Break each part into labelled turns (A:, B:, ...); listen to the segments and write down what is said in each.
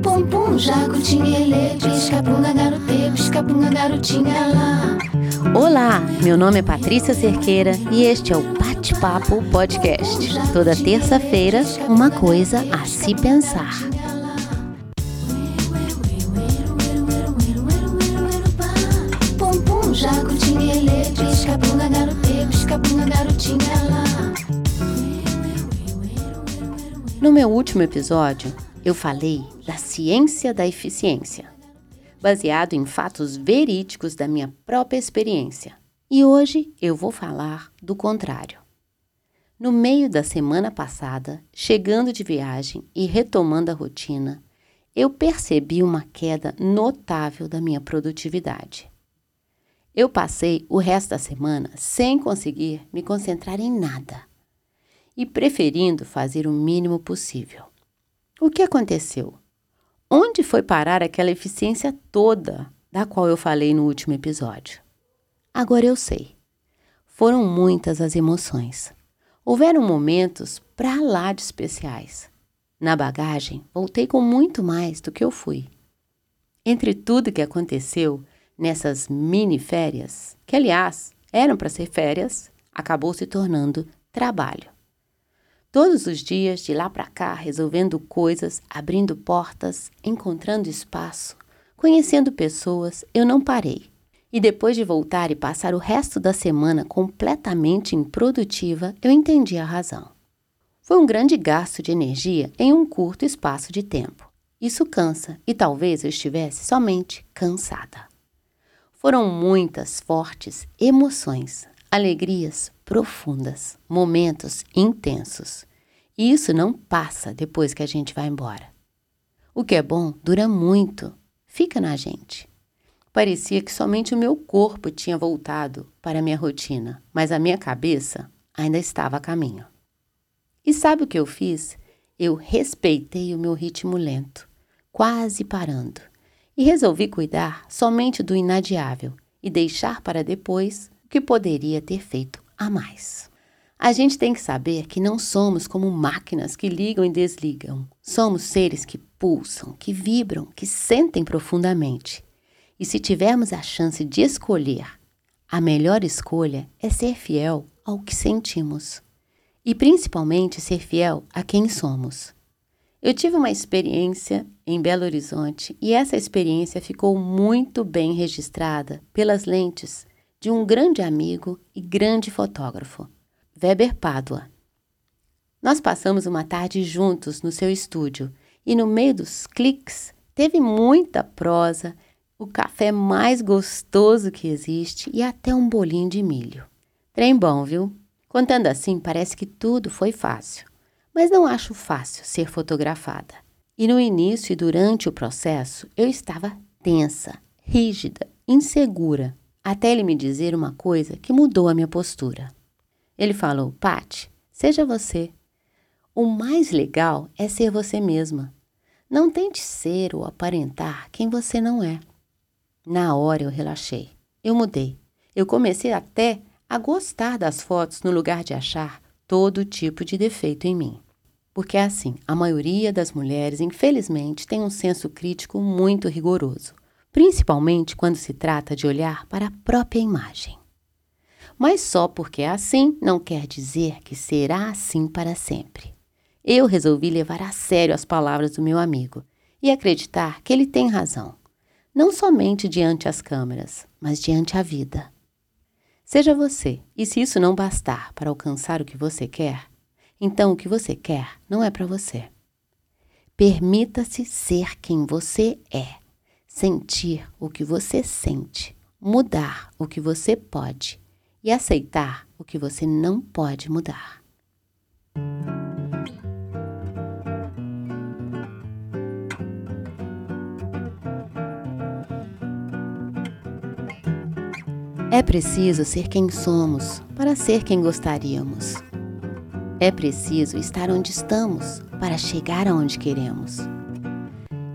A: Pum pum, garotinha lá.
B: Olá, meu nome é Patrícia Cerqueira e este é o Bate-Papo Podcast. Toda terça-feira, uma coisa a se pensar. No meu último episódio, eu falei da ciência da eficiência, baseado em fatos verídicos da minha própria experiência. E hoje eu vou falar do contrário. No meio da semana passada, chegando de viagem e retomando a rotina, eu percebi uma queda notável da minha produtividade. Eu passei o resto da semana sem conseguir me concentrar em nada e preferindo fazer o mínimo possível. O que aconteceu? Onde foi parar aquela eficiência toda da qual eu falei no último episódio? Agora eu sei. Foram muitas as emoções. Houveram momentos pra lá de especiais. Na bagagem, voltei com muito mais do que eu fui. Entre tudo que aconteceu nessas mini férias, que aliás eram para ser férias, acabou se tornando trabalho. Todos os dias, de lá para cá, resolvendo coisas, abrindo portas, encontrando espaço, conhecendo pessoas, eu não parei. E depois de voltar e passar o resto da semana completamente improdutiva, eu entendi a razão. Foi um grande gasto de energia em um curto espaço de tempo. Isso cansa e talvez eu estivesse somente cansada. Foram muitas fortes emoções, alegrias profundas, momentos intensos. E isso não passa depois que a gente vai embora. O que é bom dura muito, fica na gente. Parecia que somente o meu corpo tinha voltado para a minha rotina, mas a minha cabeça ainda estava a caminho. E sabe o que eu fiz? Eu respeitei o meu ritmo lento, quase parando, e resolvi cuidar somente do inadiável e deixar para depois que poderia ter feito a mais. A gente tem que saber que não somos como máquinas que ligam e desligam. Somos seres que pulsam, que vibram, que sentem profundamente. E se tivermos a chance de escolher, a melhor escolha é ser fiel ao que sentimos. E principalmente ser fiel a quem somos. Eu tive uma experiência em Belo Horizonte e essa experiência ficou muito bem registrada pelas lentes de um grande amigo e grande fotógrafo, Weber Pádua. Nós passamos uma tarde juntos no seu estúdio e no meio dos cliques teve muita prosa, o café mais gostoso que existe e até um bolinho de milho. Trem bom, viu? Contando assim, parece que tudo foi fácil, mas não acho fácil ser fotografada. E no início e durante o processo, eu estava tensa, rígida, insegura, até ele me dizer uma coisa que mudou a minha postura. Ele falou: Pati, seja você. O mais legal é ser você mesma. Não tente ser ou aparentar quem você não é. Na hora eu relaxei. Eu mudei. Eu comecei até a gostar das fotos no lugar de achar todo tipo de defeito em mim. Porque é assim, a maioria das mulheres, infelizmente, tem um senso crítico muito rigoroso principalmente quando se trata de olhar para a própria imagem. Mas só porque é assim não quer dizer que será assim para sempre. Eu resolvi levar a sério as palavras do meu amigo e acreditar que ele tem razão, não somente diante as câmeras, mas diante a vida. Seja você, e se isso não bastar para alcançar o que você quer, então o que você quer não é para você. Permita-se ser quem você é sentir o que você sente, mudar o que você pode e aceitar o que você não pode mudar. É preciso ser quem somos para ser quem gostaríamos. É preciso estar onde estamos para chegar aonde queremos.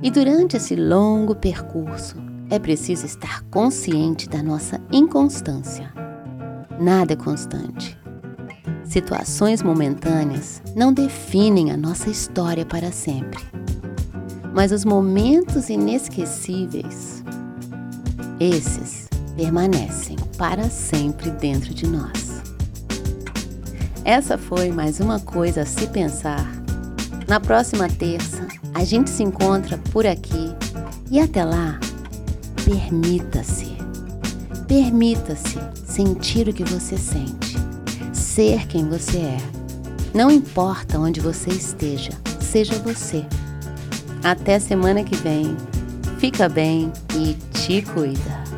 B: E durante esse longo percurso, é preciso estar consciente da nossa inconstância. Nada é constante. Situações momentâneas não definem a nossa história para sempre, mas os momentos inesquecíveis, esses permanecem para sempre dentro de nós. Essa foi mais uma coisa a se pensar. Na próxima terça, a gente se encontra por aqui e até lá, permita-se. Permita-se sentir o que você sente, ser quem você é. Não importa onde você esteja, seja você. Até semana que vem. Fica bem e te cuida.